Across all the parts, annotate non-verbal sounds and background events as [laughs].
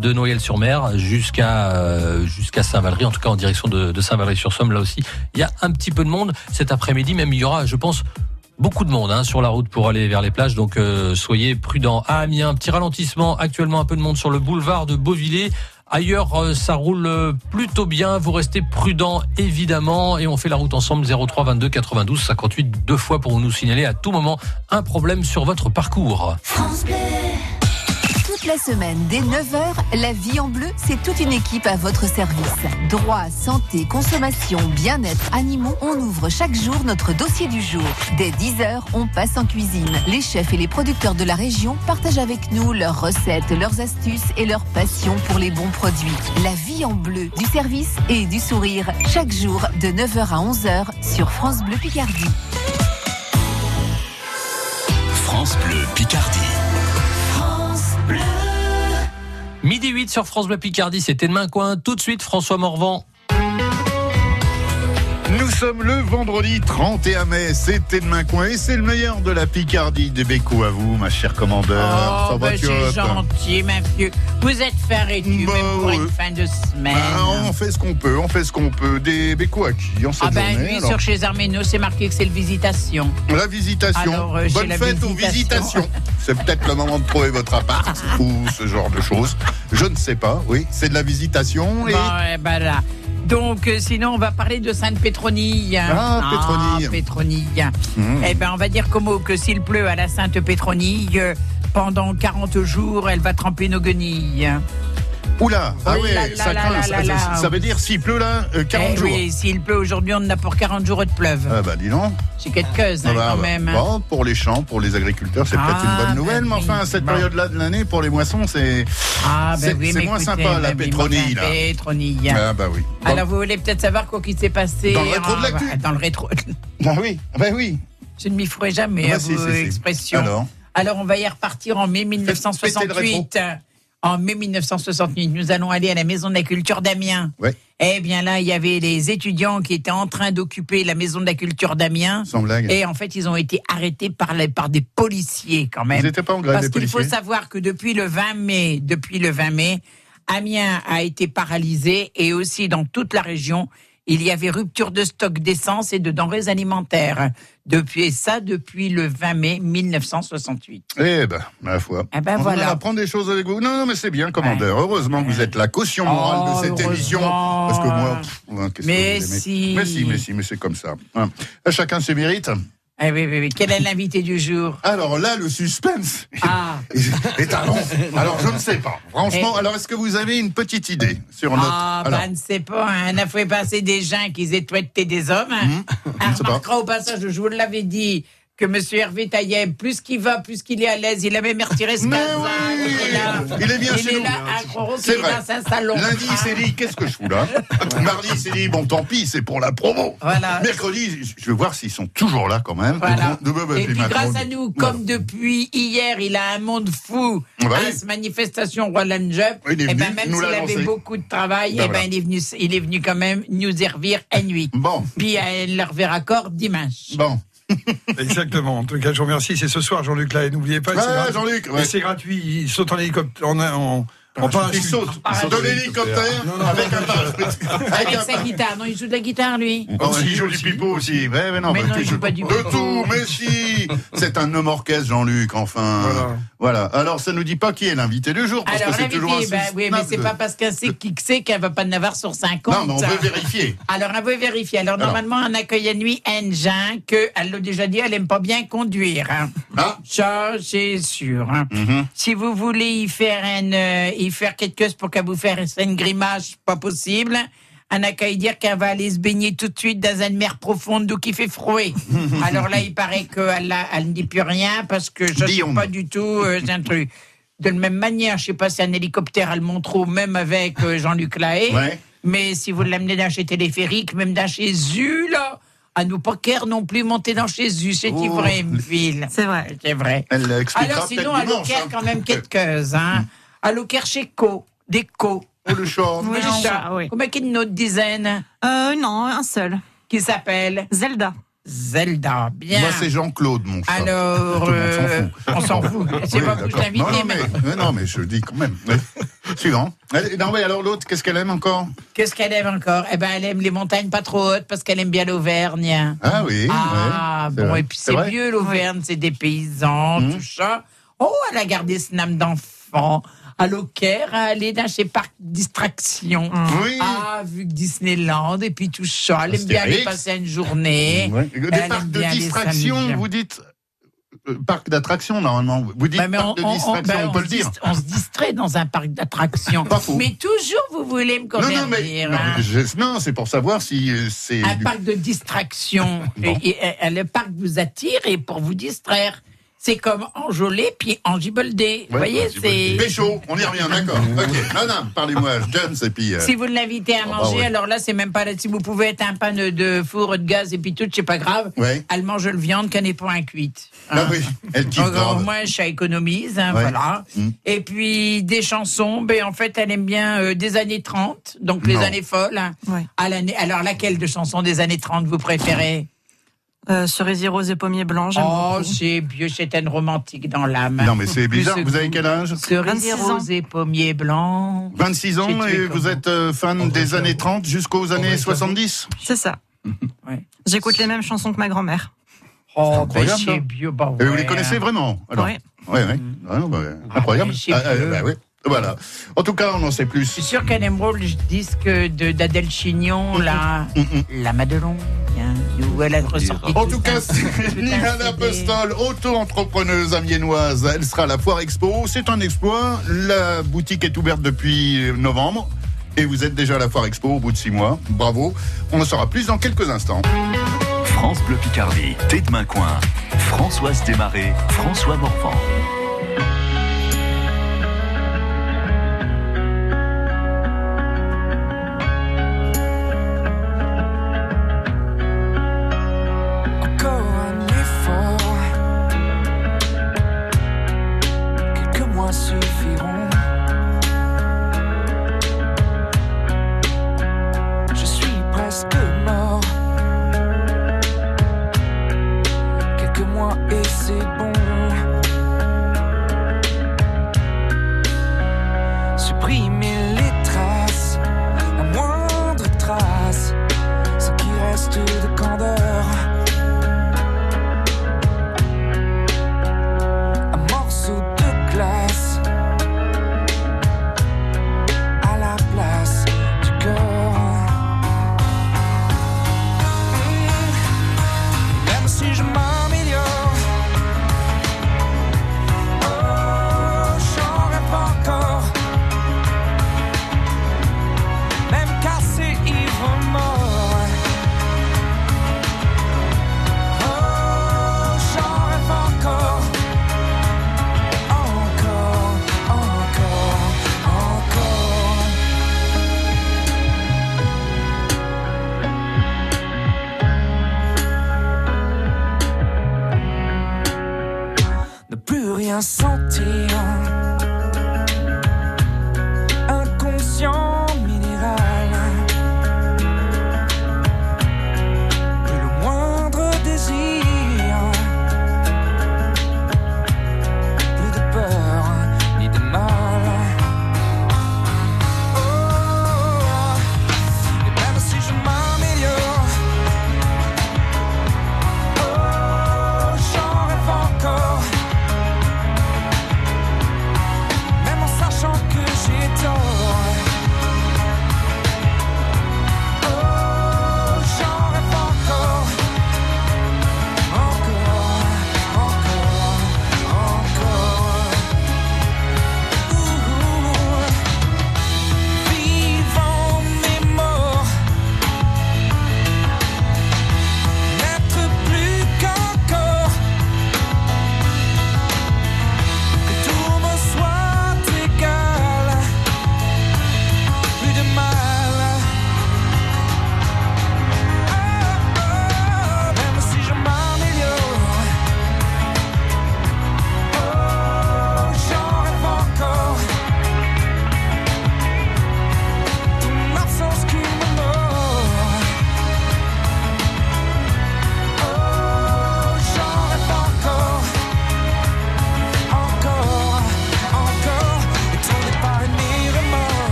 de Noyelles-sur-Mer jusqu'à euh, jusqu'à Saint-Valery, en tout cas en direction de, Saint-Valery-sur-Somme. Là aussi, il y a un petit peu de monde cet après-midi. Même il y aura, je pense, beaucoup de monde hein, sur la route pour aller vers les plages. Donc euh, soyez prudents. À Amiens, petit ralentissement. Actuellement, un peu de monde sur le boulevard de Beauvillers. Ailleurs, euh, ça roule plutôt bien. Vous restez prudent, évidemment. Et on fait la route ensemble 03 22 92 58 deux fois pour nous signaler à tout moment un problème sur votre parcours. France. La semaine, dès 9h, la vie en bleu, c'est toute une équipe à votre service. Droit, santé, consommation, bien-être, animaux, on ouvre chaque jour notre dossier du jour. Dès 10h, on passe en cuisine. Les chefs et les producteurs de la région partagent avec nous leurs recettes, leurs astuces et leur passion pour les bons produits. La vie en bleu, du service et du sourire. Chaque jour, de 9h à 11h, sur France Bleu Picardie. France Bleu Picardie. Midi 8 sur France Bleu Picardie, c'était demain coin. Tout de suite, François Morvan. Nous sommes le vendredi 31 mai, c'était demain coin et c'est le meilleur de la Picardie des Bécos à vous, ma chère commandeur. Oh, bah, c'est gentil, ma vieux. Vous êtes réduit, Bah, même pour une fin de semaine. Bah, on fait ce qu'on peut, on fait ce qu'on peut. Des Bécos à qui en cette ah ben, journée lui, alors sur chez Arméno, c'est marqué que c'est le visitation. La visitation. Alors, euh, Bonne fête aux visitation. visitations. [laughs] C'est peut-être le moment de trouver votre appart ou ce genre de choses. Je ne sais pas. Oui, c'est de la visitation. Et... Bon, eh ben là. Donc, euh, sinon, on va parler de Sainte-Pétronille. Ah, Pétronille. Pétronille. Mmh. Eh ben, on va dire comme mot que s'il pleut à la Sainte-Pétronille, euh, pendant 40 jours, elle va tremper nos guenilles. Oula, ah là là ça là craint. là Ça, veut dire s'il pleut là, euh, 40 Eh jours. oui, s'il pleut aujourd'hui, on en a pour 40 jours de pleuve. Ah bah dis donc. C'est quelque chose, hein, Ah bah, quand bah, même. hein. bon, pour les champs, pour les agriculteurs, c'est peut-être Ah, une bonne nouvelle, bah mais enfin, oui. à cette Bon. période-là de l'année, pour les moissons, c'est Ah, oui, moins écoutez, sympa, la oui, Pétronille, enfin, Pétronille. Ah bah oui. Bon. Alors, vous voulez peut-être savoir quoi qui s'est passé Dans le rétro de l'actu. en- Dans le rétro. [laughs] Ah oui, ah bah oui. Je ne m'y ferai jamais Ah bah à vos si, si. expressions. Alors on va y repartir en mai péter le 1968. En mai 1968, nous allons aller à la Maison de la Culture d'Amiens. Ouais. Eh bien là, il y avait les étudiants qui étaient en train d'occuper la Maison de la Culture d'Amiens. Sans blague. Et en fait, ils ont été arrêtés par, les, par des policiers quand même. Ils n'étaient pas en grève, Parce qu'il faut savoir que depuis le 20 mai, depuis le 20 mai, Amiens a été paralysé et aussi dans toute la région, il y avait rupture de stock d'essence et de denrées alimentaires. Depuis ça, depuis le 20 mai 1968. Eh ben, ma foi. Eh ben, on voilà. va apprendre des choses avec vous. Non, non, mais c'est bien, commandeur. Heureusement que vous êtes la caution morale Oh, de cette émission. heureusement. Parce que moi, pff, que Mais vous aimez si. Mais si, mais si, mais c'est comme ça. Hein. Chacun ses mérites. Eh oui, oui, oui. Quel est l'invité du jour Alors là, le suspense Ah, est à long. Alors, je ne sais pas. Franchement, alors est-ce que vous avez une petite idée sur notre... ah alors, bah, ne sais pas. Hein. On a fait passer des gens qui étaient des hommes. Hein. je On ne sais pas. au passage, je vous l'avais dit, que M. Hervé Tailleb, plus qu'il va, plus qu'il est à l'aise, il a même retiré ce oui, il est bien il chez est nous. Croro, C'est il est vrai. dans un salon. Lundi, il s'est dit, qu'est-ce que je fous là [laughs] Mardi, il s'est dit, bon, tant pis, c'est pour la promo. Voilà. Mercredi, je vais voir s'ils sont toujours là quand même. Voilà. De- de- de- Et puis grâce à nous, comme depuis hier, il a un monde fou Ah bah à oui. cette manifestation Roland Jup. Oui, et ben venu, même s'il avait beaucoup de travail, Ben et ben voilà. il est venu, il est venu quand même nous servir à nuit. Bon, Puis elle leur verra corps dimanche. bon. [laughs] Exactement. En tout cas, je vous remercie. C'est ce soir, Jean-Luc. Là, et n'oubliez pas, Ouais, c'est gratuit. Jean-Luc, Et ouais. C'est gratuit. Il saute en hélicoptère, en, en, en Il saute de l'hélicoptère avec un parachute. Avec sa guitare. Non, il joue de la guitare, lui. Oh, il joue du pipeau aussi. Ouais, mais non, Mais bah, non, il joues joue pas du De pipeau. tout, mais si C'est un homme orchestre, Jean-Luc, enfin. Voilà. Voilà. Alors, ça nous dit pas qui est l'invité du jour, parce Alors, que c'est toujours un l'invité, ben, oui, mais c'est pas parce qu'elle sait qui que c'est qu'elle va pas en avoir sur 50. Non, mais on veut vérifier. Alors, on veut vérifier. Alors, Alors. normalement, on accueille à nuit un gens que, elle l'a déjà dit, elle aime pas bien conduire. hein. Ah. Ça, c'est sûr. hein. Mhm. Si vous voulez y faire, un, euh, y faire quelque chose pour qu'elle vous fasse une grimace, pas possible. On n'a qu'à y dire qu'elle va aller se baigner tout de suite dans une mer profonde d'où qui fait froid. [laughs] Alors là, il paraît qu'elle a- elle ne dit plus rien parce que je ne Guillaume. pas du tout, euh, c'est un truc. De la même manière, je sais pas si un hélicoptère, elle montre trop, même avec euh, Jean-Luc Lahaye. Ouais. Mais si vous l'amenez dans chez Téléphérique, même dans chez U, là, à nous pas care non plus monter dans chez U, c'est Oh. Ivraimville. C'est vrai. C'est vrai. Elle Alors sinon, à Locaire, hein. quand même quelques hein. À Locaire, chez Co, des Co. Oh, le chat. Oui, oui. Combien qu'il y a une autre dizaine Euh, non, un seul. qui s'appelle Zelda. Zelda. Bien. Moi, c'est Jean-Claude, mon chat. Alors, Tout le monde s'en euh, fout. on s'en fout. [laughs] C'est Oui, pas vous d'accord. t'invite, non, non, mais, mais, mais non, mais je le dis quand même. Ouais. [laughs] Suivant. Allez, non, mais alors l'autre, qu'est-ce qu'elle aime encore? Qu'est-ce qu'elle aime encore? Eh ben, elle aime les montagnes pas trop hautes parce qu'elle aime bien l'Auvergne. Ah oui. Ah, ouais, c'est bon, vrai. et puis C'est vrai? mieux l'Auvergne, c'est des paysans, Mhm. tout ça. Oh, elle a gardé ce âme d'enfant. À l'Aucaire, à aller dans ses parcs distraction. Oui. Ah, vu que Disneyland, et puis tout ça. Elle aime bien aller passer une journée. Ouais. Des parcs de distraction, vous dites euh, parc d'attraction, normalement. Vous dites Ouais, mais parc de distraction, ben, on, peut le dire. on se distrait dans un parc faux. Mais toujours, vous voulez me Non, non, mais, convertir. non, hein. mais je- non, c'est pour savoir si euh, c'est. Un du- parc de distraction. Bon. Et, et- et le parc vous attire et pour vous distraire. C'est comme enjolé puis engiboldé. Vous voyez, bah, c'est. Pécho, on y revient, d'accord. ok. Non, non, parlez-moi, Jones, et puis. euh, Si vous l'invitez à bah manger, ouais. alors là, c'est même pas là. Si vous pouvez être un pan de four, de gaz et puis tout, c'est pas grave. Ouais. Elle mange le viande qu'elle n'est point cuite. Ah oui, elle kiffe grave. au moins, je économise, hein, Ouais. voilà. Mm. Et puis, des chansons, ben, en fait, elle aime bien euh, des années 30, donc les Non. années folles. hein. Ouais. À l'année, alors, laquelle de chansons des années 30 vous préférez? Euh, cerisier rose et pommier blanc, j'aime Oh, beaucoup. c'est vieux, c'est une romantique dans l'âme. Non, mais c'est bizarre. Vous avez quel âge? Cerisier 26 ans. rose et pommier blanc. 26 ans J'ai tué et vous êtes euh, fan des années 30 jusqu'aux années 70 C'est ça. [laughs] Ouais. J'écoute les mêmes chansons que ma grand-mère. Oh, incroyable, ben, ça. c'est vieux. bah Et vous ouais, les connaissez vraiment alors Ouais. Ouais, ouais. Ah, bah, incroyable. mais c'est Ah, ah, vieux. bah, ouais. Voilà. En tout cas, on en sait Je suis plus. sûr qu'elle aime le disque de d'Adèle Chignon, là, La Madelon, hein, où elle a ressorti. En tout tout cas, c'est [laughs] [laughs] CD. Lapostole, auto-entrepreneuse amiénoise. Elle sera à la Foire Expo. C'est un exploit. La boutique est ouverte depuis novembre. Et vous êtes déjà à la Foire Expo au bout de six mois. Bravo. On en saura plus dans quelques instants. France Bleu Picardie, Tête de Main Coin. Françoise Desmarais, François Morvan.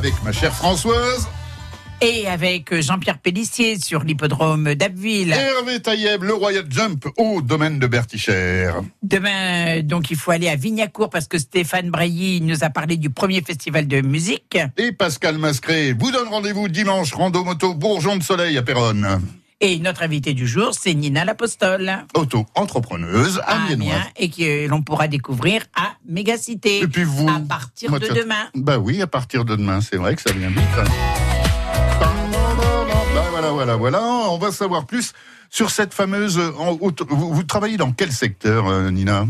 Avec ma chère Françoise, Et avec Jean-Pierre Pellissier sur l'hippodrome d'Abbeville. Hervé Taïeb, le Royal Jump au domaine de Bertichère. Demain, donc, il faut aller à Vignacourt parce que Stéphane Brailly nous a parlé du premier festival de musique. Et Pascal Mascré vous donne rendez-vous dimanche, rando moto Bourgeon de Soleil à Péronne. Et notre invité du jour, c'est Nina Lapostole. Auto-entrepreneuse amiénoise. Amiens, et que l'on pourra découvrir à Mégacité. Et puis vous À partir Moi, de tiens, demain. Bah oui, à partir de demain, c'est vrai que ça vient vite. hein. Bah voilà, voilà, voilà. On va savoir plus sur cette fameuse. Vous, travaillez dans quel secteur, euh, Nina?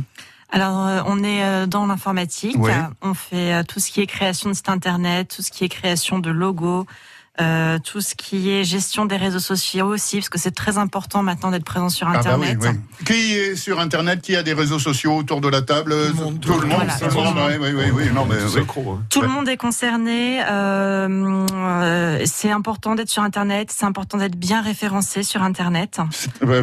Alors, euh, on est euh, dans l'informatique. Ouais. On fait tout ce qui est création de site internet, tout ce qui est création de logos, euh, tout ce qui est gestion des réseaux sociaux aussi, parce que c'est très important maintenant d'être présent sur Ah bah Internet. oui, oui. Qui est sur Internet Qui a des réseaux sociaux autour de la table Tout le monde, Tout le monde. Est concerné. euh, euh, c'est important d'être sur Internet. C'est important d'être bien référencé sur Internet.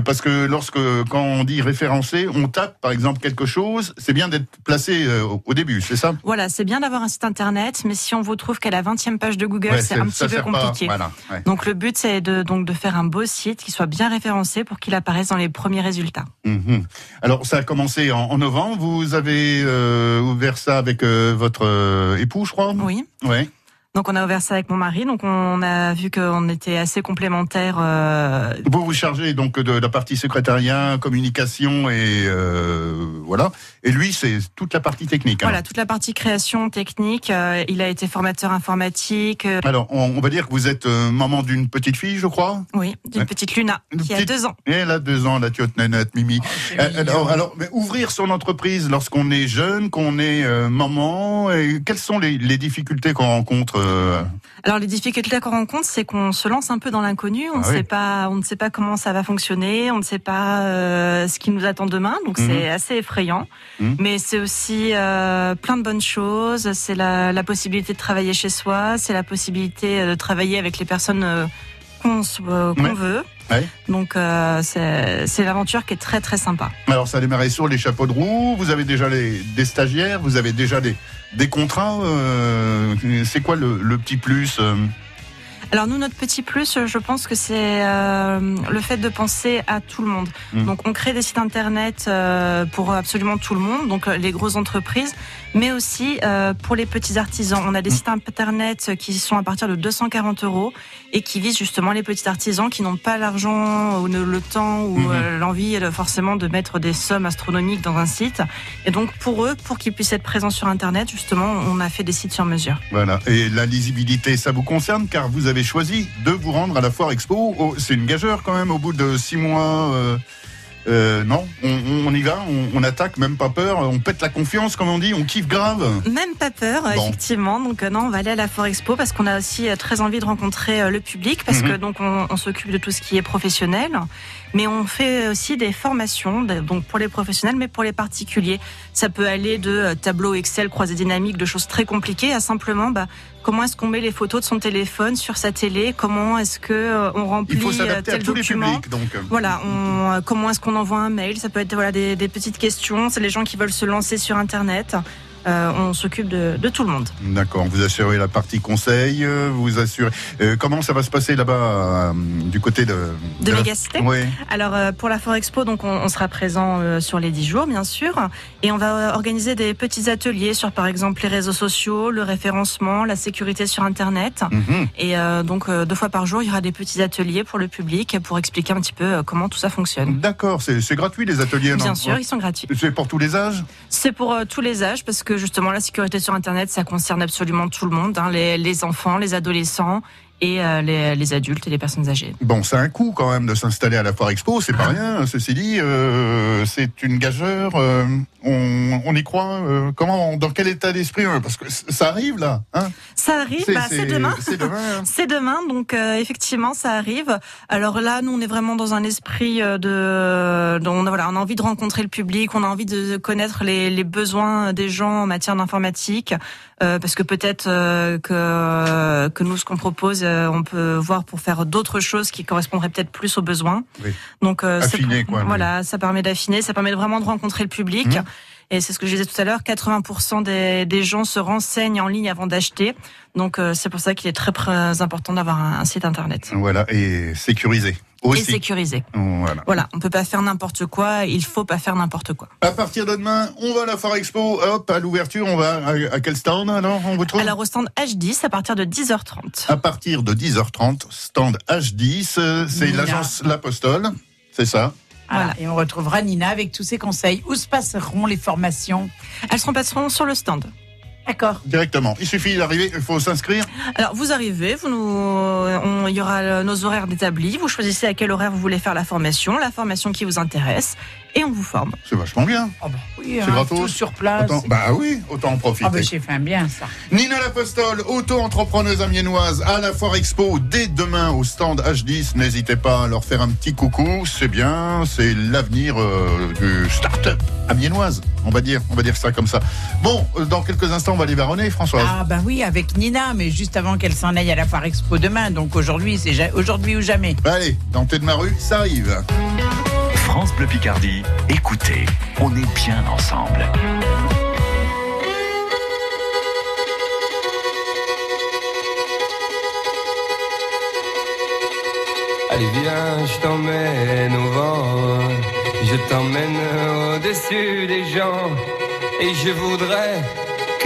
Parce que lorsque, quand on dit référencé, on tape par exemple quelque chose, c'est bien d'être placé euh, au- début, c'est ça? Voilà, c'est bien d'avoir un site Internet, mais si on vous trouve qu'à la 20e page de Google, Ouais, c'est un petit peu pas. Compliqué. Voilà. ouais. Donc le but c'est de donc de faire un beau site qui soit bien référencé pour qu'il apparaisse dans les premiers résultats. Mhm. Alors, ça a commencé en, en novembre. Vous avez euh, ouvert ça avec euh, votre euh, époux, je crois? Oui. Ouais. Donc on a ouvert ça avec mon mari. Donc on a vu qu'on était assez complémentaires. euh, Vous vous chargez donc de la partie secrétariat, communication et euh, voilà. Et lui, c'est toute la partie technique. hein. Voilà toute la partie création technique. euh, il a été formateur informatique. Alors, on, on va dire que vous êtes maman d'une petite fille, je crois. oui, d'une petite Luna Une qui a deux ans. Et elle a deux ans, la tiote nénette, Mimi. mignon. alors, alors, mais ouvrir son entreprise lorsqu'on est jeune, qu'on est maman, et quelles sont les, les difficultés qu'on rencontre euh, Alors les difficultés qu'on rencontre, c'est qu'on se lance un peu dans l'inconnu. On ne Ah oui. sait pas, on ne sait pas comment ça va fonctionner. On ne sait pas euh, ce qui nous attend demain. Donc Mhm. c'est assez effrayant. Mhm. Mais c'est aussi euh, plein de bonnes choses. C'est la, la possibilité de travailler chez soi. C'est la possibilité de travailler avec les personnes qu'on euh, Ouais. veut. Ouais. Donc euh, c'est l'aventure qui est très très sympa. Alors, ça a démarré sur les chapeaux de roue. Vous avez déjà les, des stagiaires, vous avez déjà des, des contrats. euh, c'est quoi le, le petit plus Alors nous, notre petit plus, je pense que c'est euh, le fait de penser à tout le monde. Mm. Donc on crée des sites internet euh, pour absolument tout le monde, donc les grosses entreprises, mais aussi euh, pour les petits artisans. On a des Mm. sites internet qui sont à partir de 240 euros et qui visent justement les petits artisans qui n'ont pas l'argent ou le temps ou Mhm. euh, l'envie euh, forcément de mettre des sommes astronomiques dans un site. Et donc pour eux, pour qu'ils puissent être présents sur internet, justement, on a fait des sites sur mesure. Voilà. Et la lisibilité, ça vous concerne? Car vous avez choisi de vous rendre à la Foire Expo. Oh, c'est une gageure quand même au bout de six mois. euh, euh, non, on, y va, on, on attaque, même pas peur, on pète la confiance comme on dit, on kiffe grave. Même pas peur, Bon. effectivement. Donc euh, non, on va aller à la Fort Expo parce qu'on a aussi euh, très envie de rencontrer euh, le public parce Mhm. que donc on, on s'occupe de tout ce qui est professionnel, mais on fait aussi des formations donc pour les professionnels, mais pour les particuliers. Ça peut aller de euh, tableau Excel croisé dynamique, de choses très compliquées, à simplement bah, comment est-ce qu'on met les photos de son téléphone sur sa télé, comment est-ce que on remplit à tel les document? publics. Donc, Voilà, on, comment est-ce qu'on envoie un mail? Ça peut être voilà des, des petites questions. C'est les gens qui veulent se lancer sur Internet. Euh, on s'occupe de, de tout le monde. D'accord, vous assurez la partie conseil, euh, vous assurez. euh, comment ça va se passer là-bas, euh, du côté de. De la- Mégacité Oui. Alors pour la Fort Expo, donc on, on sera présent sur les 10 jours bien sûr, et on va organiser des petits ateliers sur par exemple les réseaux sociaux, le référencement, la sécurité sur Internet. Mhm. Et donc deux fois par jour, il y aura des petits ateliers pour le public pour expliquer un petit peu comment tout ça fonctionne. D'accord, c'est gratuit les ateliers, non Bien sûr, ils sont gratuits. C'est pour tous les âges? C'est pour tous les âges parce que justement la sécurité sur Internet, ça concerne absolument tout le monde, hein, les, les enfants, les adolescents et euh, les, les adultes et les personnes âgées. Bon, c'est un coût quand même de s'installer à la Foire Expo, c'est pas rien. Ceci dit, euh, c'est une gageure. euh, on, on y croit. euh, comment, dans quel état d'esprit euh, Parce que ça arrive là. Hein Ça arrive, bah, c'est demain. C'est demain. hein. [laughs] C'est demain, donc euh, effectivement, ça arrive. Alors là, nous, on est vraiment dans un esprit de, de- on, voilà, on a envie de rencontrer le public, on a envie de connaître les, les besoins des gens en matière d'informatique, euh, parce que peut-être euh, que que nous, ce qu'on propose, euh, on peut voir pour faire d'autres choses qui correspondraient peut-être plus aux besoins. Oui. Donc, euh, Affiner, quoi, mais- Voilà, ça permet d'affiner, ça permet vraiment de rencontrer le public. Mhm. Et c'est ce que je disais tout à l'heure, 80% des, des gens se renseignent en ligne avant d'acheter. Donc euh, c'est pour ça qu'il est très, très important d'avoir un, un site internet. Voilà, et sécurisé Et aussi. sécurisé. Voilà. Voilà, on peut pas faire n'importe quoi, il faut pas faire n'importe quoi. À partir de demain, on va à la Foire Expo. Hop, à l'ouverture, on va à, à quel stand alors On vous trouve Alors au stand H10 à partir de 10h30. À partir de 10h30, stand H10, euh, c'est l'agence L'Apostole. C'est ça. Voilà. Voilà. Et on retrouvera Nina avec tous ses conseils. Où se passeront les formations? Elles seront passeront sur le stand. D'accord. Directement. Il suffit d'arriver, il faut s'inscrire. Alors vous arrivez, vous nous, on- il y aura nos horaires établis, vous choisissez à quel horaire vous voulez faire la formation, la formation qui vous intéresse, et on vous forme. C'est vachement bien. Oh bah oui, C'est hein, gratos. tout sur place. Autant- bah oui, autant en profiter. Ah bah j'ai fait bien ça. Nina L'Apostole, auto-entrepreneuse amiénoise à la Foire Expo dès demain au stand H10. N'hésitez pas à leur faire un petit coucou. C'est bien, c'est l'avenir euh, du start-up amiénoise. On va dire, on va dire ça comme ça. Bon, euh, dans quelques instants, on va aller vers René, Françoise. Ah bah oui, avec Nina, mais juste avant qu'elle s'en aille à la Foire Expo demain. Donc aujourd'hui, c'est ja- aujourd'hui ou jamais. Allez, dans Tête de ma rue, ça arrive. France Bleu Picardie, écoutez, on est bien ensemble. Allez viens, je t'emmène au vent, je t'emmène au-dessus des gens, et je voudrais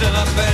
que tu te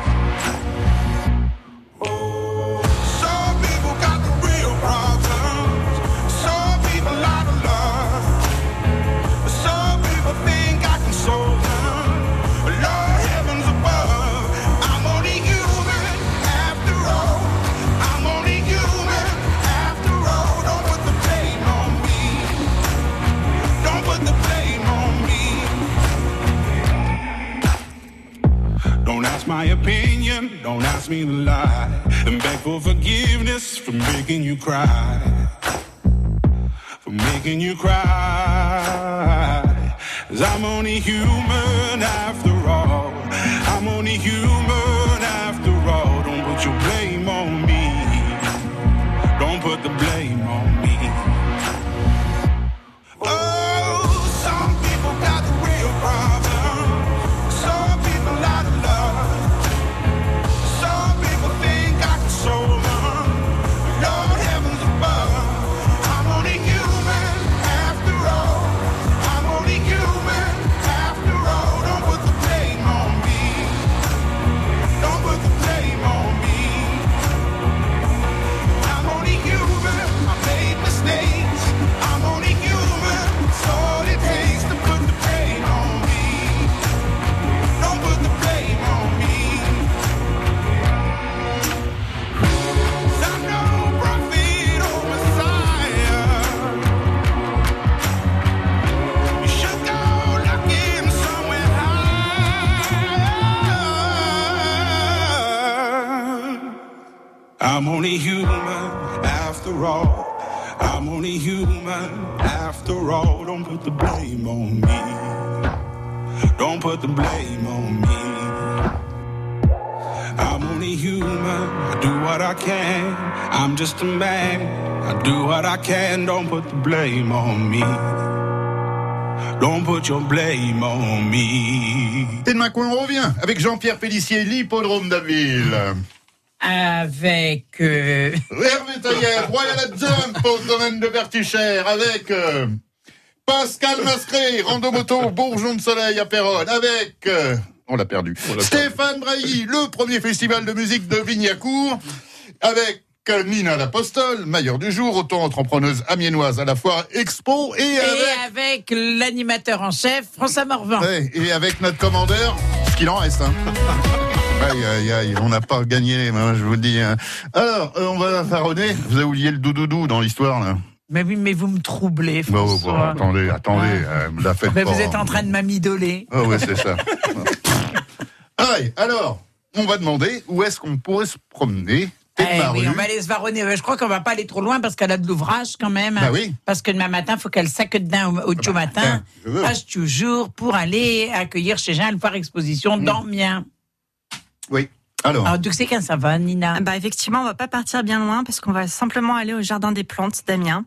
Ask me to lie. And beg for forgiveness for making you cry. For making you cry. Cause I'm only human only human after all. I'm only human after all. Don't put the blame on me. Don't put the blame on me. I'm only human. I do what I can. I'm just a man. I do what I can. Don't put the blame on me. Don't put your blame on me. Et demain, on revient avec Jean-Pierre Pellissier, l'hippodrome d'Abbeville. Avec. euh, Hervé Taillère, Royal Jump au domaine de Bertuchère, avec euh, Pascal Mascré, Randomoto, Bourgeon de Soleil à Péronne, avec. euh, on l'a perdu. Stéphane Brailly, le premier festival de musique de Vignacourt, avec. euh, Nina l'Apostole, mailleur du jour, auto-entrepreneuse amiénoise à la foire Expo, et Et avec, avec l'animateur en chef, François Morvan. Ouais, et avec notre commandeur, ce qu'il en reste. Hein. [laughs] Aïe, aïe, aïe, on n'a pas gagné, hein, je vous le dis. hein. Alors, euh, on va farronner. Vous avez oublié le doudoudou dans l'histoire, là. Mais oui, mais vous me troublez, Bon, bon, François. attendez, attendez, euh, la faites Mais pas. vous êtes en train de m'amidoler. Ah ouais, c'est ça. [laughs] Aïe, alors, on va demander où est-ce qu'on pourrait se promener. Eh oui, on va aller se varonner. Je crois qu'on va pas aller trop loin parce qu'elle a de l'ouvrage quand même. Bah oui. Parce que demain matin, il faut qu'elle sac dedans au, au bah, matin. Passe toujours pour aller accueillir chez Jean le foire exposition Mm. dans Mien. Oui. Alors, Alors, d'où c'est quand ça va, Nina? Bah effectivement, on va pas partir bien loin parce qu'on va simplement aller au jardin des plantes d'Amiens.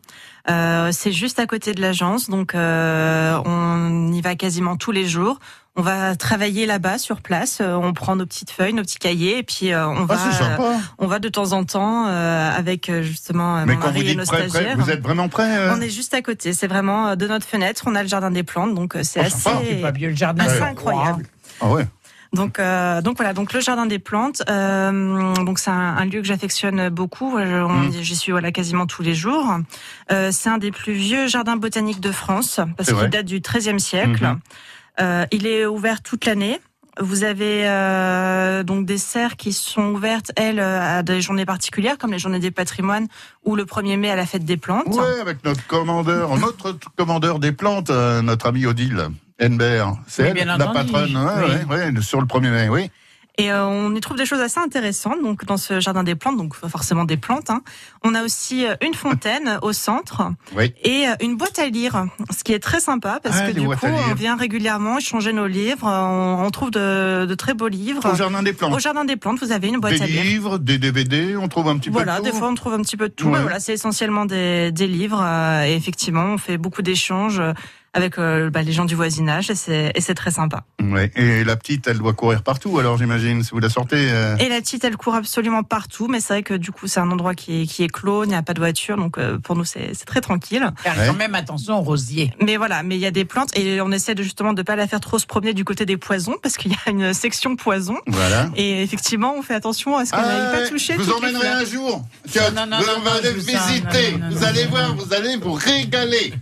Euh, c'est juste à côté de l'agence, donc euh, on y va quasiment tous les jours. On va travailler là-bas sur place. Euh, on prend nos petites feuilles, nos petits cahiers, et puis euh, on ah, va, sympa. on va de temps en temps euh, avec euh, justement euh, Mais mon quand vous mari et nos prêt, prêt, stagiaires. vous êtes vraiment prêt euh On est juste à côté. C'est vraiment euh, de notre fenêtre. On a le jardin des plantes, donc euh, c'est Oh, assez, sympa. C'est pas mieux le jardin. assez incroyable. Ah ouais. Donc, euh, donc voilà, donc le jardin des plantes. euh, donc c'est un, un lieu que j'affectionne beaucoup. Mm. J'y suis voilà quasiment tous les jours. Euh, c'est un des plus vieux jardins botaniques de France parce qu'il date du XIIIe siècle. Mhm. Euh, il est ouvert toute l'année. Vous avez euh, donc des serres qui sont ouvertes, elles, à des journées particulières, comme les journées des patrimoines ou le 1er mai à la fête des plantes. Ouais, avec notre commandeur, [laughs] notre commandeur des plantes, euh, notre ami Odile Henbert. C'est Oui, elle, la entendu. patronne, ouais, Oui. ouais, ouais, sur le 1er mai, oui. Et euh, on y trouve des choses assez intéressantes donc dans ce jardin des plantes, donc forcément des plantes. hein. On a aussi euh, une fontaine au centre Oui. et euh, une boîte à lire, ce qui est très sympa parce Ah, que des du coup on vient régulièrement échanger nos livres. On, on trouve de, de très beaux livres. Au jardin des plantes. Au jardin des plantes, vous avez une boîte Des à lire. livres, des DVD, on trouve un petit Voilà, peu de des fois on trouve un petit peu de tout. Ouais. mais voilà, c'est essentiellement des, des livres. euh, et effectivement, on fait beaucoup d'échanges avec euh, bah, les gens du voisinage et c'est très sympa. Ouais. Et la petite, elle doit courir partout, alors j'imagine, si vous la sortez. euh, Et la petite, elle court absolument partout, mais c'est vrai que du coup, c'est un endroit qui est, qui est clos, il n'y a pas de voiture, donc euh, pour nous, c'est très tranquille. Faire Ouais. quand même attention aux rosiers. Mais voilà, mais il y a des plantes et on essaie de justement de pas la faire trop se promener du côté des poisons, parce qu'il y a une section poisons. Voilà. Et effectivement, on fait attention à ce qu'on n'aille Ah, pas toucher. vous fleurs. un jour. Tiens, Non, non, vous non, non, allez visiter. vous allez voir, vous allez vous régaler.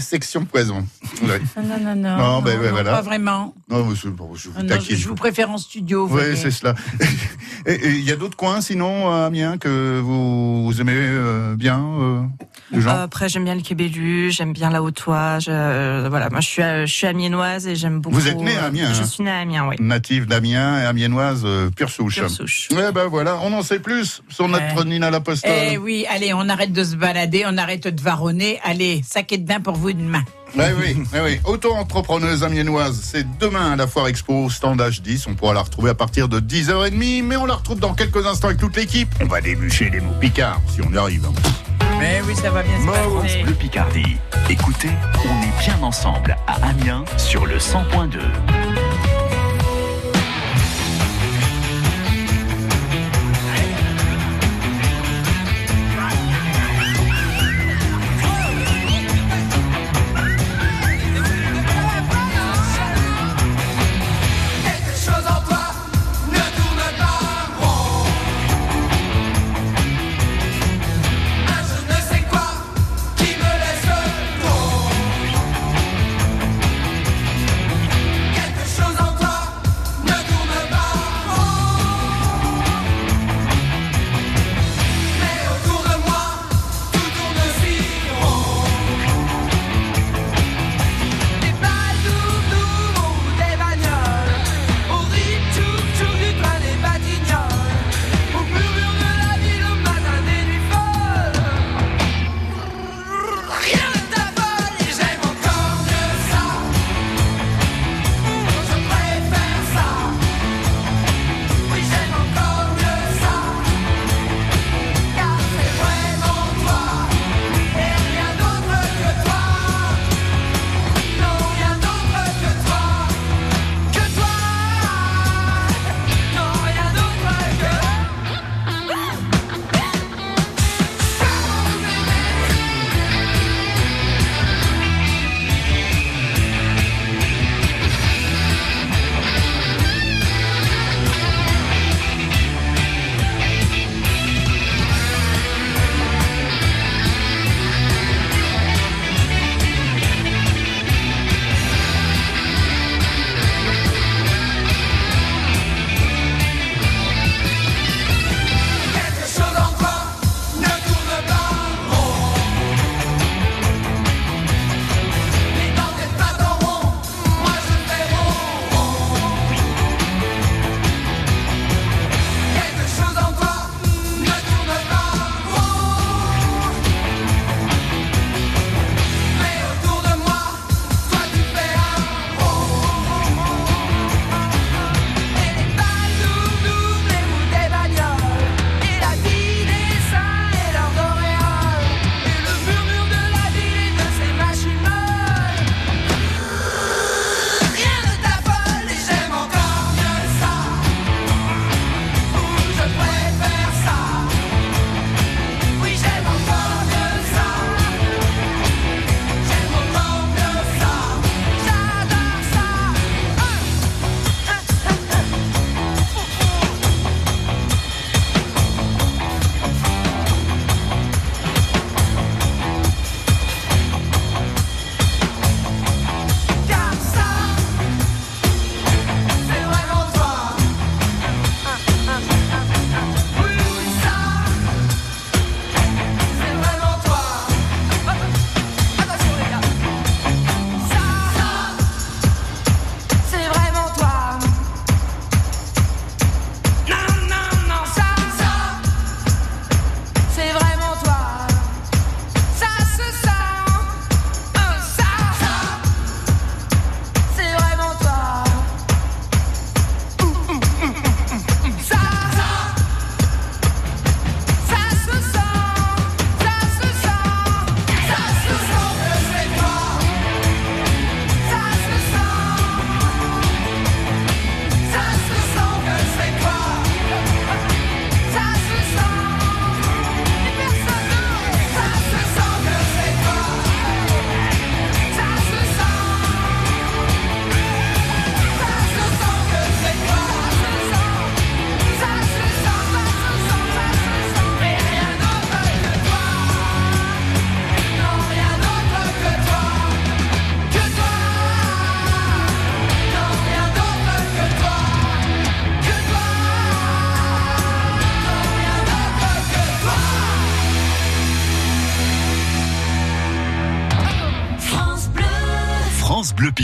Section poison. Ouais. Non, non, non, non. Non, ben, ben, voilà. Pas vraiment. Non, bon, je vous taquine. je vous préfère en studio. vous Oui, c'est cela. [laughs] Il y a d'autres coins, sinon, à Amiens, que vous, vous aimez euh, bien, euh, Euh, Après, j'aime bien le Québélu, j'aime bien la Haute-Oie. je- voilà, moi, je suis, euh, je suis amiénoise et j'aime beaucoup. Vous êtes née à Amiens, Je hein suis née à Amiens, oui. Native d'Amiens et amiénoise euh, pure souche. Pure souche. Ouais, ben voilà, on en sait plus sur notre Ouais. Nina l'Apostole. Eh oui, allez, on arrête de se balader, on arrête de varonner. Allez, sac et dedans pour vous demain. Ouais, oui, ouais, oui. Auto-entrepreneuse amiénoise, c'est demain à la Foire Expo, stand H10. On pourra la retrouver à partir de 10h30, mais on la retrouve dans quelques instants avec toute l'équipe. On va débûcher les mots picards, si on y arrive. Mais oui, ça va bien se passer. Bleu Picardie. Écoutez, on est bien ensemble à Amiens sur le 100.2.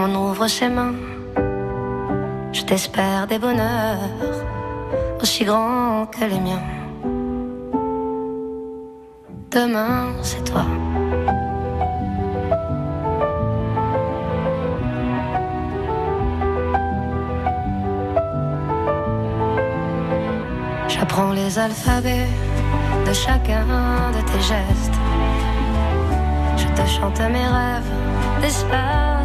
on ouvre ses mains. Je t'espère des bonheurs aussi grands que les miens. Demain, c'est toi. J'apprends les alphabets de chacun de tes gestes. Je te chante mes rêves d'espace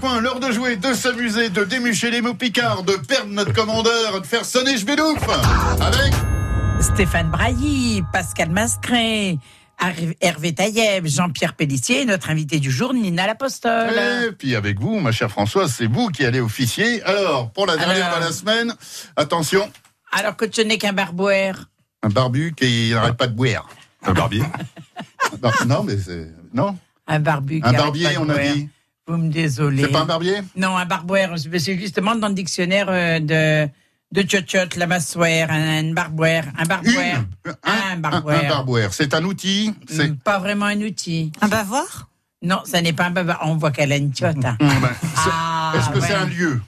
Point, l'heure de jouer, de s'amuser, de démucher les mots picards, de perdre notre commandeur, de faire sonner Jbedouf. Avec Stéphane Brailly, Pascal Mascret, Hervé- Taïeb, Jean-Pierre Pellissier et notre invité du jour, Nina L'Apostole. Et puis avec vous, ma chère Françoise, c'est vous qui allez officier. Alors, pour la dernière Alors. de la semaine, attention, Alors que ce n'est qu'un barbouère. un barbu qui n'arrête pas de boire. Un barbier [laughs] Non, mais c'est... Non Un barbu. qui Un barbier, pas de on a dit. Vous me désolez. C'est pas un barbier? Non, un barbouère. C'est justement dans le dictionnaire euh, de de Tchotchot, la massoire, un, un barbouère, un barbouère, Une, un un, barbouère. un barbouère. C'est un outil? C'est... Mm, Pas vraiment un outil. Un bavoir? Non, ça n'est pas un barbouère. On voit qu'elle a une tiotte. hein. Mm, ben, Ah, Est-ce que c'est un lieu?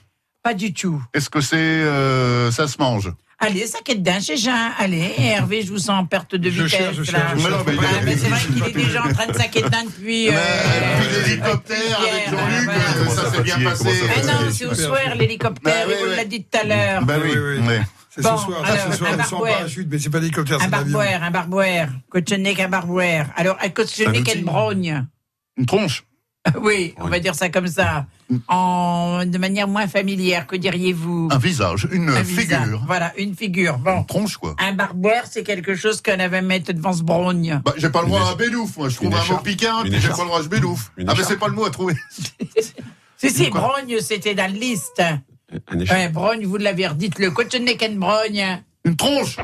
Pas du tout. Est-ce que c'est... euh, ça se mange Allez, ça quête d'un chez Jean. Allez, Hervé, je vous sens en perte de Je vitesse. cherche, je là. cherche, je Mais non, mais Ouais, mais c'est vrai il- qu'il est déjà en train de saquer dedans depuis. Ouais, euh, Puis l'hélicoptère avec hier, Jean-Luc, voilà. euh, ça s'est bien passé. Ah va non, c'est au soir l'hélicoptère, Bah oui, il vous oui. l'a dit tout à l'heure. Ben oui, Oui, oui. C'est Bon, ce soir, alors, c'est ce soir, un barbouère. parachute, mais c'est pas l'hélicoptère, Un c'est l'avion. barbouère, un barbouère. N'est qu'un barbouère. Alors, Un outil. qu'une brogne. Une tronche. [laughs] Oui, on va dire ça comme ça. En, de manière moins familière, que diriez-vous? Un visage, une Un figure. visage. Voilà, une figure. Bon. Une tronche, quoi. Un barbouère, c'est quelque chose qu'on avait mettre devant ce brogne. Bah, j'ai pas le droit à Bédouf, moi. Je trouve un mot écharpe. piquant, Une puis j'ai écharpe. pas le droit à Bédouf. Une Ah, mais écharpe. c'est pas le mot à trouver. [laughs] Si, si, Quoi? Brogne, c'était dans la liste. Un écharpe. Ouais, brogne, vous l'avez redite, le qu'une brogne. Une tronche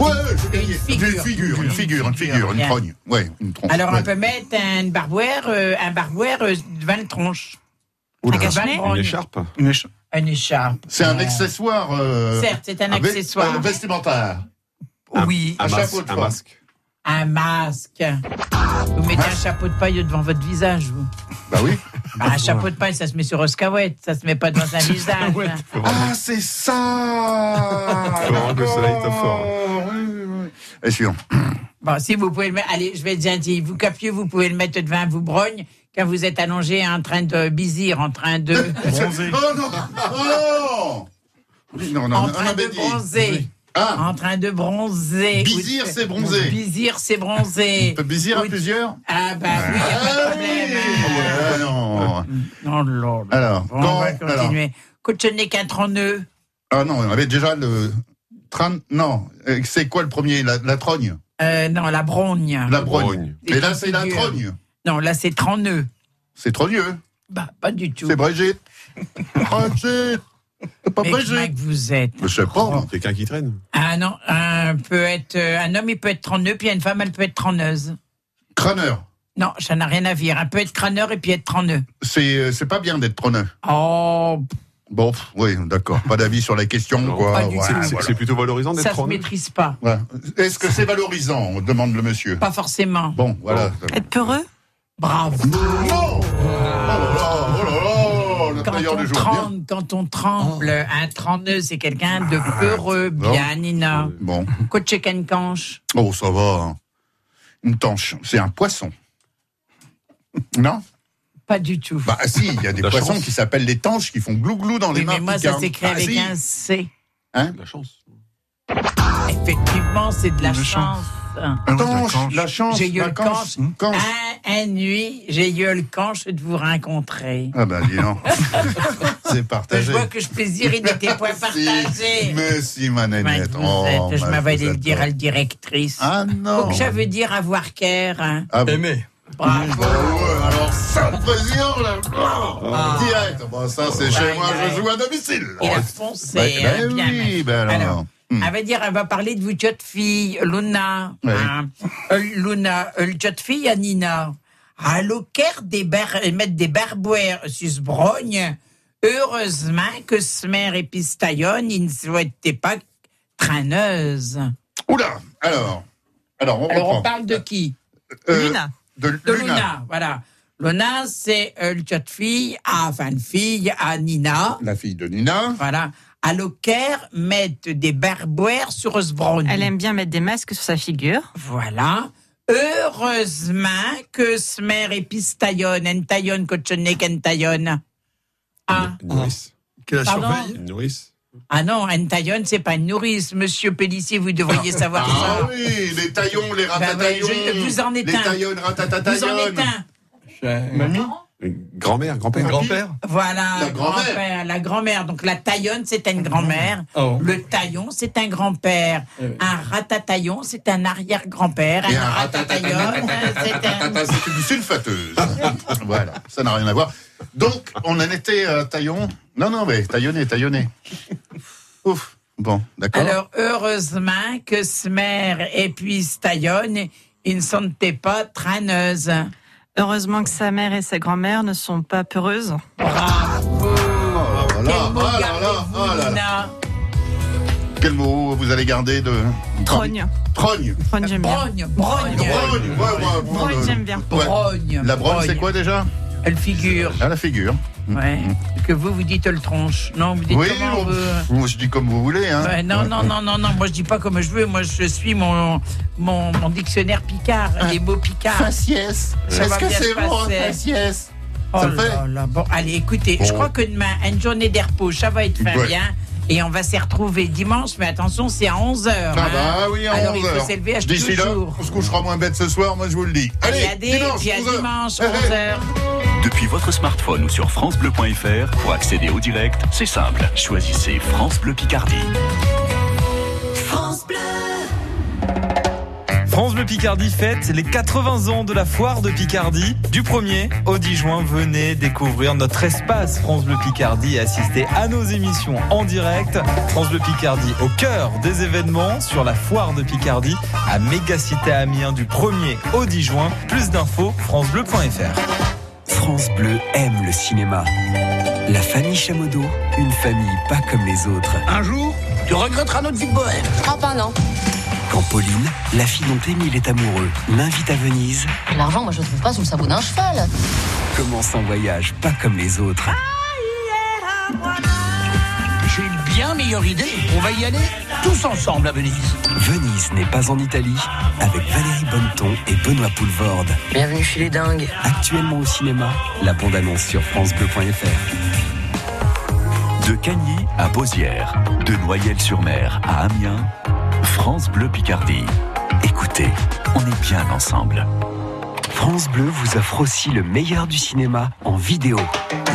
Ouais, j'ai gagné. Une figure. Une figure, une figure, une figure, une trogne. Ouais, une tronche. Alors, Ouais. on peut mettre un barbouère, euh, un barbouère euh, devant le tronche. Oula. Un cache-nez Une écharpe Une écha- Une écharpe. C'est un accessoire. euh, Certes, c'est un un ve- accessoire. euh, vestimentaire. Oui, Un, Un masque, chapeau de un masque. un masque. Vous mettez un chapeau de paille devant votre visage, vous. Bah oui. Un chapeau de paille, ça se met sur Oscawette, ça se met pas devant un visage. Ah, c'est ça Faut rendre le soleil top fort. Oui, oui, oui. Et suivant. Bon, si vous pouvez le mettre, allez, je vais être gentil. Vous capiez, vous pouvez le mettre devant vous brogne quand vous êtes allongé en train de bisir, en train de, Oh non Oh non Oui, Non, non, en on train de dit. Bronzer. en train de bronzer. Bizir, c'est bronzer. Bizir, c'est bronzer. On [laughs] peut bizir à plusieurs Ah bah oui, y a pas de problème. hein. Ah, non. [laughs] Non, non, non. Alors, Bon, quand- on va continuer. Cochonnet qu'un nœuds. Ah non, on avait déjà le. Tran... Non, c'est quoi le premier la, la trogne? Euh, non, la brogne. La brogne. Et Et là, c'est la trogne. Non, là, c'est 30 nœuds. C'est trogneux. Bah, pas du tout. C'est Brigitte. [laughs] Brigitte. Pas Mais que vous êtes? Je sais pas. Quelqu'un qui traîne. Ah non, un, peut être, un homme, il peut être 30 nœuds, puis une femme, elle peut être traneuse. Crâneur. Non, ça n'a rien à dire. Un peut être crâneur et puis être 30 nœuds. C'est euh, c'est pas bien d'être tronneux. Oh, Bon, pff, oui, d'accord. Pas d'avis sur la question, quoi. Ouais. C'est- voilà. C'est plutôt valorisant ça d'être se maîtrise pas. Ouais. Est-ce que c'est valorisant on demande le monsieur. Pas forcément. Bon, voilà. Être peureux? Bravo. Non Oh là là, oh Quand on, du jour. Bien. tremble, quand on tremble, un trembleux, c'est quelqu'un de peureux. bon. Bien, Nina. Bon. Coach canche. Oh, ça va. hein. Une tanche, c'est un poisson. [laughs] Non? Pas du tout. Bah si, il y a [laughs] des La poissons chance. qui s'appellent les tanches qui font glou-glou dans les oui, mains. mais moi, ça s'écrit avec un C. Hein? La chance. Effectivement, c'est de la De chance. La chance, J'ai eu le canche. canche. Un, nuit, j'ai eu le canche de vous rencontrer. Ah bah dis donc. [laughs] c'est Je partagé. vois que ce plaisir, il n'était point partagé. Mais si, ma nénette. Oh, je ma m'avais allé le dire à la directrice. Ah non. Donc, ça veut dire avoir cœur. Hein. Ah, bon. Aimé. Bravo. Bah ouais, alors ça, le plaisir, là. Ah. Direct. Bon, ça, c'est chez moi, ouais. je joue à domicile. Il a foncé. Bah, hein, bien. oui, ben alors. Hmm. Elle va dire, elle va parler de vous, de fille, Luna. Oui. Hein. Euh, Luna, euh, de fille, à Nina. À l'ocaire des bar, euh, mettre des barbouères sus brogne. Heureusement que Smer et Pistaillon, ils ne souhaitaient pas traîneuse. Oula, alors. Alors, on Alors, on parle de qui? Euh, Luna. De, De Luna. Luna, voilà. Luna, c'est euh, le de fille, à, enfin, une fille à Nina. La fille de Nina. Voilà. À l'ocaire, mettre des barbouères sur Osbron. Elle aime bien mettre des masques sur sa figure. Voilà. Heureusement que Smer et Pistaillon, Entaillon, Cochonek, Entaillon. Ah, Une nourrice. Qu'elle la Pardon surveille. Une nourrice. ah non, Entaillon, c'est pas une nourrice. Monsieur Pellissier, vous devriez savoir Ah ça. oui, les taillons, les Bah ouais, je- vous en êtes les un. taillons, Vous en ratatataillons. êtes un. Mamie Grand-mère, grand-père. Grand-père Voilà, La grand-mère. grand-père, la grand-mère. Donc la taillonne, c'est une grand-mère. Oh. Le taillon, c'est un grand-père. Un ratataillon, c'est un arrière-grand-père. Et Un un ratataillon, c'est un... une sulfateuse. [laughs] voilà, ça n'a rien à voir. Donc, on en était à taillon. Non, non, mais taillonné, taillonné. [laughs] Ouf. Bon, d'accord. Alors, heureusement que Smer et puis Staillon, ils ne sont pas traîneuses. Heureusement que sa mère et sa grand-mère ne sont pas peureuses. Bravo Oh là là, Quel mot oh là là, oh. Nina Quel mot vous allez garder de. Trogne. Trogne. Trogne, j'aime bien. Brogne, brogne, Brogne, ouais, ouais, j'aime bien. La brogne, c'est quoi déjà? Elle figure. Ah, la figure. Ouais. Que vous, vous dites le tronche. Non, vous dites Oui, comment bon, vous... Moi, je dis comme vous voulez. Hein. Ouais, non, non, non, non, non, moi je dis pas comme je veux, moi je suis mon, mon, mon dictionnaire picard, les mots picards. Faciès. Ça Est-ce va que bien c'est bon, faciès? Oh fait là là. Bon, allez, écoutez, je crois que demain, une journée d'air ça va être fin Ouais. bien. Et on va s'y retrouver dimanche, mais attention, c'est à 11h. Ah bah oui, à Alors 11 il faut s'élever à D'ici là, on se couchera moins bête ce soir, moi je vous le dis. Allez, Allez, adé, dimanche, puis à 11 heures. dimanche, Eh, eh. 11h. Depuis votre smartphone ou sur FranceBleu.fr, pour accéder au direct, c'est simple. Choisissez France Bleu Picardie. France Bleu Picardie fête les 80 ans de la foire de Picardie. Du 1er au 10 juin, venez découvrir notre espace France Bleu Picardie et assister à nos émissions en direct. France Bleu Picardie au cœur des événements sur la foire de Picardie à Mégacité Amiens du 1er au 10 juin. Plus d'infos, francebleu.fr. France Bleu aime le cinéma. La famille Chamodo, une famille pas comme les autres. Un jour, tu regretteras notre vie de bohème. Ah ben non. Quand Pauline, la fille dont Émile est amoureux, l'invite à Venise, L'argent, moi je le trouve pas sous le sabot d'un cheval. commence un voyage pas comme les autres. J'ai une bien meilleure idée. On va y aller tous ensemble à Venise. Venise n'est pas en Italie, avec Valérie Bonneton et Benoît Poulvorde. Bienvenue chez les dingues. Actuellement au cinéma, la bande-annonce sur FranceBleu.fr. De Cagny à Beauzières, de Noyelles-sur-Mer à Amiens, France Bleu Picardie. Écoutez, on est bien ensemble. France Bleu vous offre aussi le meilleur du cinéma en vidéo.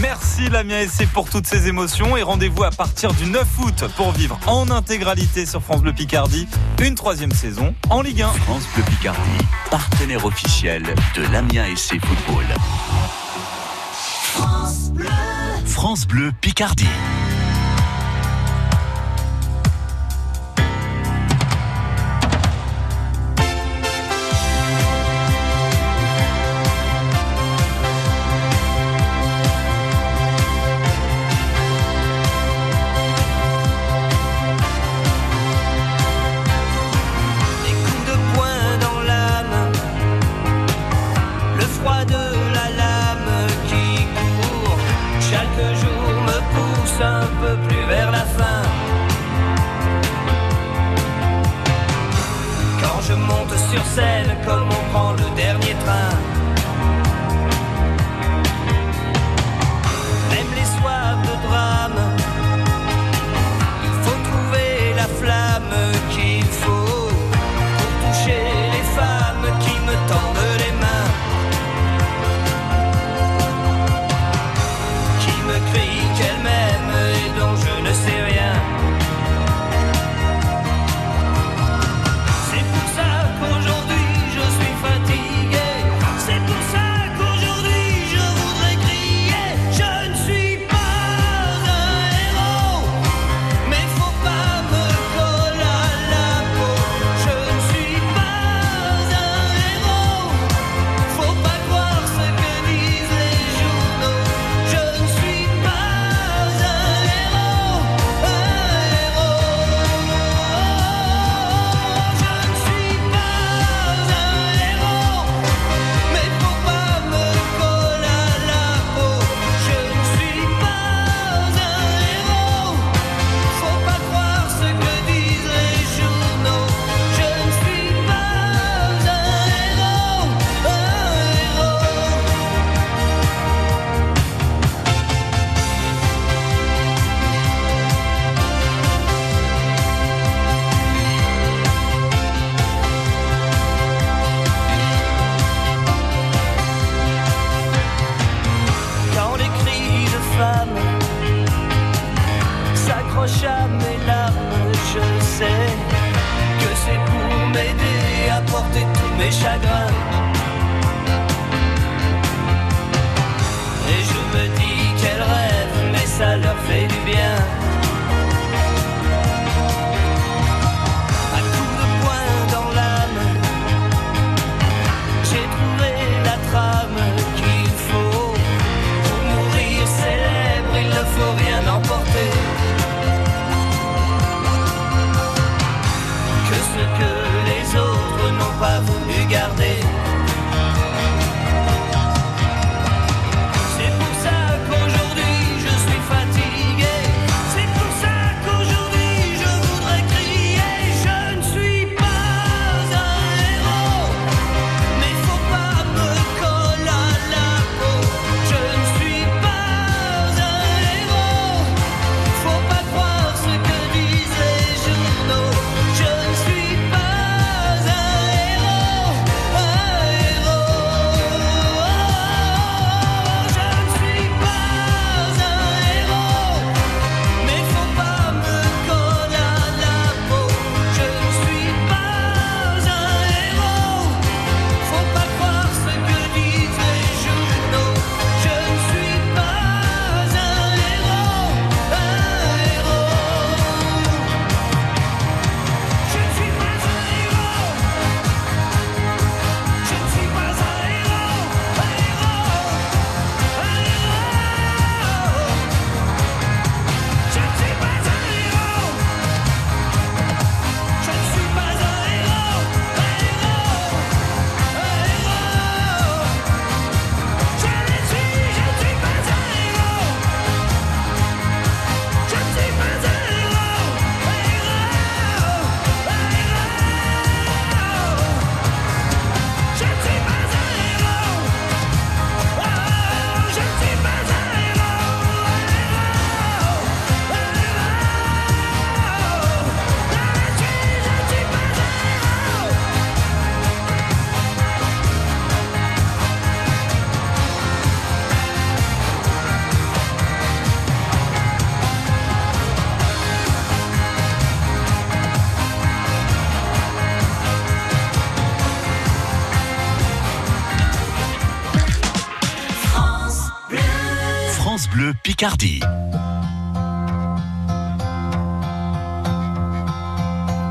Merci Lamien SC pour toutes ces émotions et rendez-vous à partir du 9 août pour vivre en intégralité sur France Bleu Picardie une troisième saison en Ligue 1. France Bleu Picardie, partenaire officiel de l'Amiens SC Football. France Bleu Picardie. Un peu plus vers la fin. Quand je monte sur scène, comme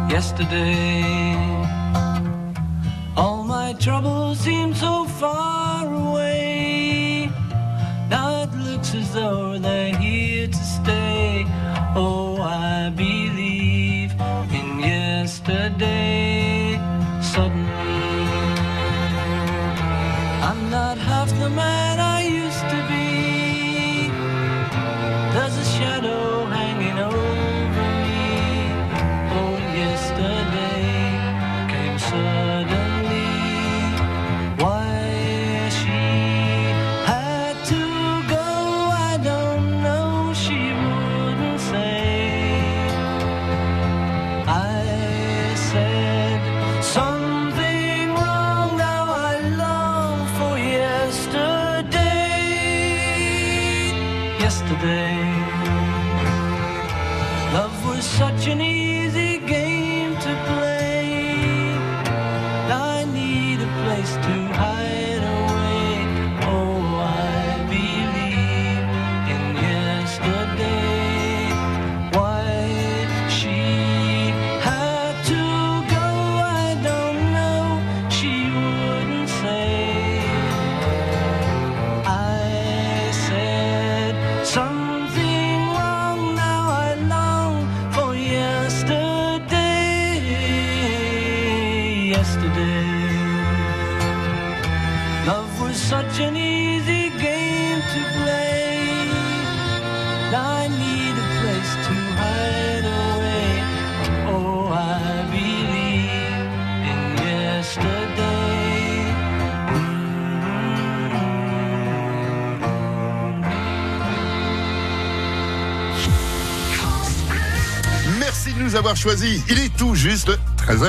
Yesterday. There's a Il est tout juste